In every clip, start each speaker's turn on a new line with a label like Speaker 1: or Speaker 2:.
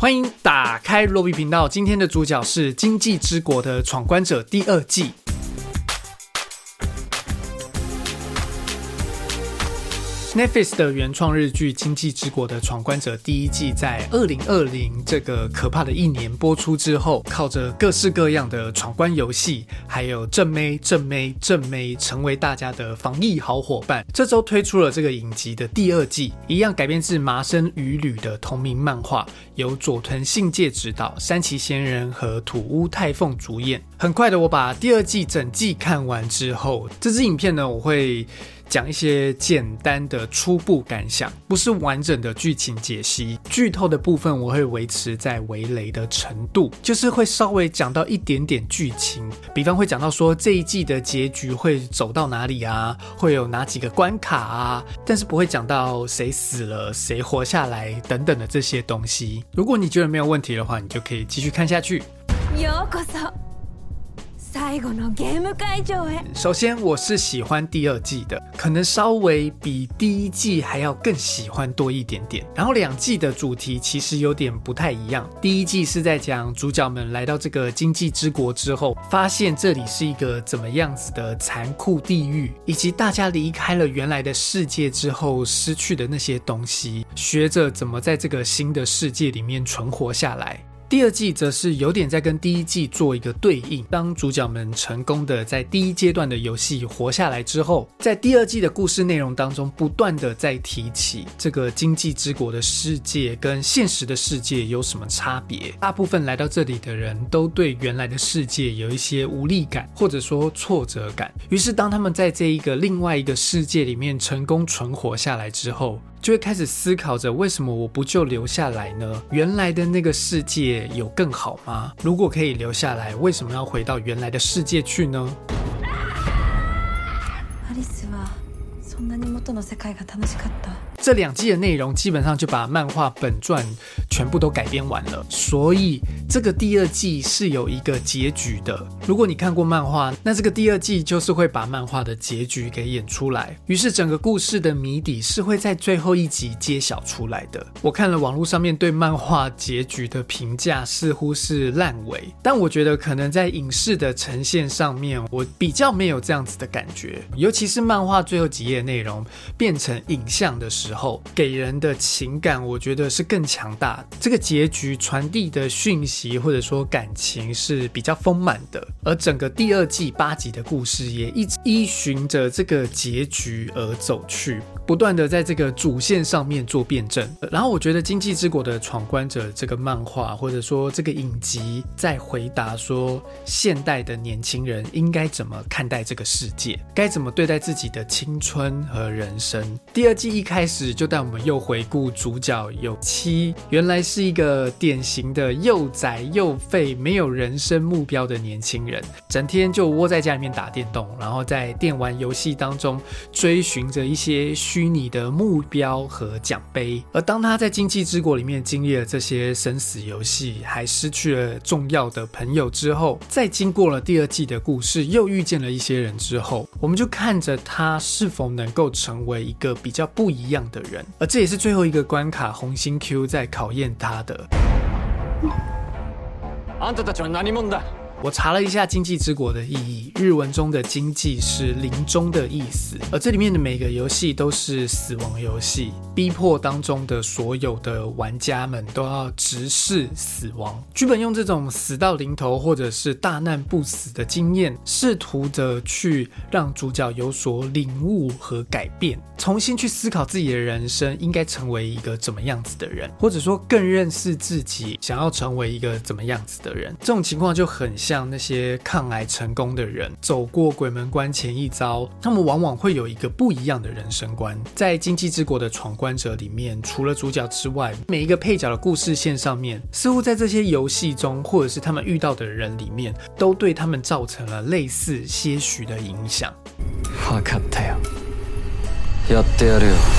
Speaker 1: 欢迎打开罗比频道。今天的主角是《经济之国的闯关者》第二季。Netflix 的原创日剧《经济之国的闯关者》第一季在二零二零这个可怕的一年播出之后，靠着各式各样的闯关游戏，还有正妹、正妹、正妹，成为大家的防疫好伙伴。这周推出了这个影集的第二季，一样改编自麻生羽吕的同名漫画，由佐藤信介执导，山崎贤人和土屋太凤主演。很快的，我把第二季整季看完之后，这支影片呢，我会。讲一些简单的初步感想，不是完整的剧情解析。剧透的部分我会维持在围雷的程度，就是会稍微讲到一点点剧情，比方会讲到说这一季的结局会走到哪里啊，会有哪几个关卡啊，但是不会讲到谁死了、谁活下来等等的这些东西。如果你觉得没有问题的话，你就可以继续看下去。首先，我是喜欢第二季的，可能稍微比第一季还要更喜欢多一点点。然后两季的主题其实有点不太一样。第一季是在讲主角们来到这个经济之国之后，发现这里是一个怎么样子的残酷地狱，以及大家离开了原来的世界之后失去的那些东西，学着怎么在这个新的世界里面存活下来。第二季则是有点在跟第一季做一个对应。当主角们成功的在第一阶段的游戏活下来之后，在第二季的故事内容当中，不断的在提起这个经济之国的世界跟现实的世界有什么差别。大部分来到这里的人都对原来的世界有一些无力感，或者说挫折感。于是，当他们在这一个另外一个世界里面成功存活下来之后，就会开始思考着：为什么我不就留下来呢？原来的那个世界有更好吗？如果可以留下来，为什么要回到原来的世界去呢？这两季的内容基本上就把漫画本传全部都改编完了，所以这个第二季是有一个结局的。如果你看过漫画，那这个第二季就是会把漫画的结局给演出来。于是整个故事的谜底是会在最后一集揭晓出来的。我看了网络上面对漫画结局的评价，似乎是烂尾，但我觉得可能在影视的呈现上面，我比较没有这样子的感觉。尤其是漫画最后几页内容变成影像的时候。时候给人的情感，我觉得是更强大。这个结局传递的讯息或者说感情是比较丰满的，而整个第二季八集的故事也一直依循着这个结局而走去，不断的在这个主线上面做辩证。然后我觉得《经济之国的闯关者》这个漫画或者说这个影集在回答说，现代的年轻人应该怎么看待这个世界，该怎么对待自己的青春和人生。第二季一开始。就带我们又回顾主角有七，原来是一个典型的又宅又废、没有人生目标的年轻人，整天就窝在家里面打电动，然后在电玩游戏当中追寻着一些虚拟的目标和奖杯。而当他在经济之国里面经历了这些生死游戏，还失去了重要的朋友之后，再经过了第二季的故事，又遇见了一些人之后，我们就看着他是否能够成为一个比较不一样。的人，而这也是最后一个关卡，红心 Q 在考验他的。我查了一下“经济之国”的意义，日文中的“经济”是临终的意思，而这里面的每个游戏都是死亡游戏，逼迫当中的所有的玩家们都要直视死亡。剧本用这种死到临头或者是大难不死的经验，试图的去让主角有所领悟和改变，重新去思考自己的人生应该成为一个怎么样子的人，或者说更认识自己想要成为一个怎么样子的人。这种情况就很像。像那些抗癌成功的人，走过鬼门关前一遭，他们往往会有一个不一样的人生观。在《经济之国的闯关者》里面，除了主角之外，每一个配角的故事线上面，似乎在这些游戏中，或者是他们遇到的人里面，都对他们造成了类似些许的影响。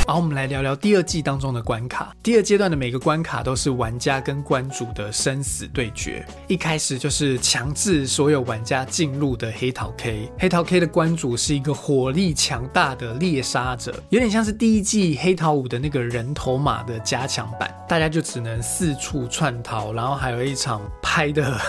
Speaker 1: 好，我们来聊聊第二季当中的关卡。第二阶段的每个关卡都是玩家跟关主的生死对决。一开始就是强制所有玩家进入的黑桃 K。黑桃 K 的关主是一个火力强大的猎杀者，有点像是第一季黑桃五的那个人头马的加强版。大家就只能四处窜逃，然后还有一场拍的。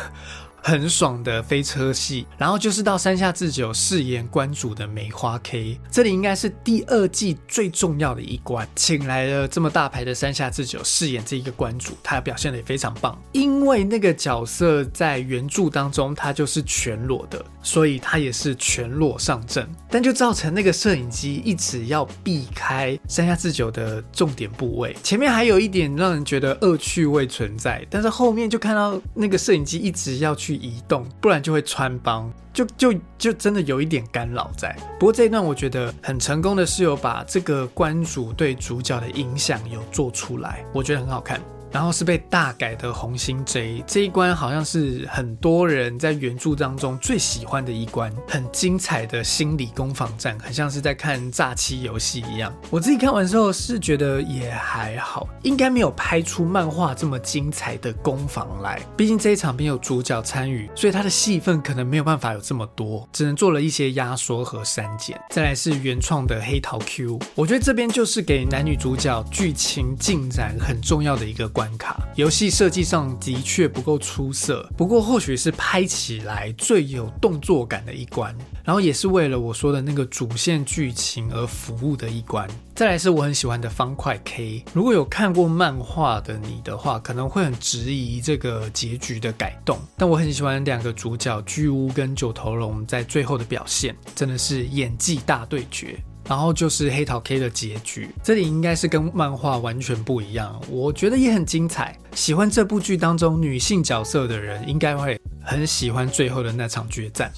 Speaker 1: 很爽的飞车戏，然后就是到山下智久饰演关主的梅花 K，这里应该是第二季最重要的一关，请来了这么大牌的山下智久饰演这一个关主，他表现的也非常棒，因为那个角色在原著当中他就是全裸的，所以他也是全裸上阵，但就造成那个摄影机一直要避开山下智久的重点部位，前面还有一点让人觉得恶趣味存在，但是后面就看到那个摄影机一直要去。移动，不然就会穿帮，就就就真的有一点干扰在。不过这一段我觉得很成功的是有把这个关主对主角的影响有做出来，我觉得很好看。然后是被大改的红心 J 这一关，好像是很多人在原著当中最喜欢的一关，很精彩的心理攻防战，很像是在看诈欺游戏一样。我自己看完之后是觉得也还好，应该没有拍出漫画这么精彩的攻防来。毕竟这一场没有主角参与，所以他的戏份可能没有办法有这么多，只能做了一些压缩和删减。再来是原创的黑桃 Q，我觉得这边就是给男女主角剧情进展很重要的一个关。关卡游戏设计上的确不够出色，不过或许是拍起来最有动作感的一关，然后也是为了我说的那个主线剧情而服务的一关。再来是我很喜欢的方块 K，如果有看过漫画的你的话，可能会很质疑这个结局的改动，但我很喜欢两个主角巨屋跟九头龙在最后的表现，真的是演技大对决。然后就是黑桃 K 的结局，这里应该是跟漫画完全不一样，我觉得也很精彩。喜欢这部剧当中女性角色的人，应该会很喜欢最后的那场决战。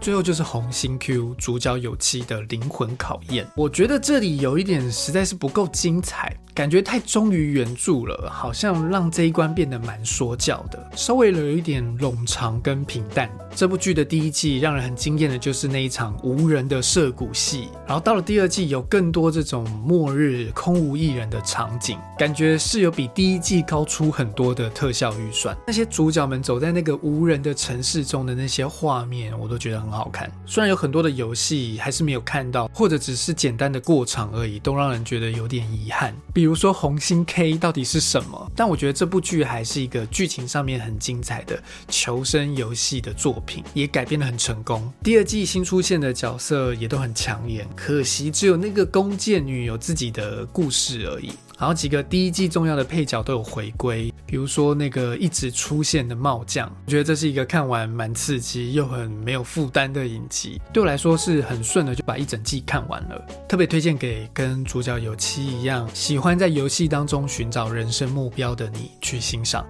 Speaker 1: 最后就是红心 Q 主角有妻的灵魂考验，我觉得这里有一点实在是不够精彩。感觉太忠于原著了，好像让这一关变得蛮说教的，稍微有一点冗长跟平淡。这部剧的第一季让人很惊艳的就是那一场无人的涉谷戏，然后到了第二季有更多这种末日空无一人的场景，感觉是有比第一季高出很多的特效预算。那些主角们走在那个无人的城市中的那些画面，我都觉得很好看。虽然有很多的游戏还是没有看到，或者只是简单的过场而已，都让人觉得有点遗憾。比如说红心 K 到底是什么？但我觉得这部剧还是一个剧情上面很精彩的求生游戏的作品，也改编的很成功。第二季新出现的角色也都很抢眼，可惜只有那个弓箭女有自己的故事而已。然后几个第一季重要的配角都有回归，比如说那个一直出现的帽将，我觉得这是一个看完蛮刺激又很没有负担的影集，对我来说是很顺的就把一整季看完了。特别推荐给跟主角有妻一样喜欢在游戏当中寻找人生目标的你去欣赏。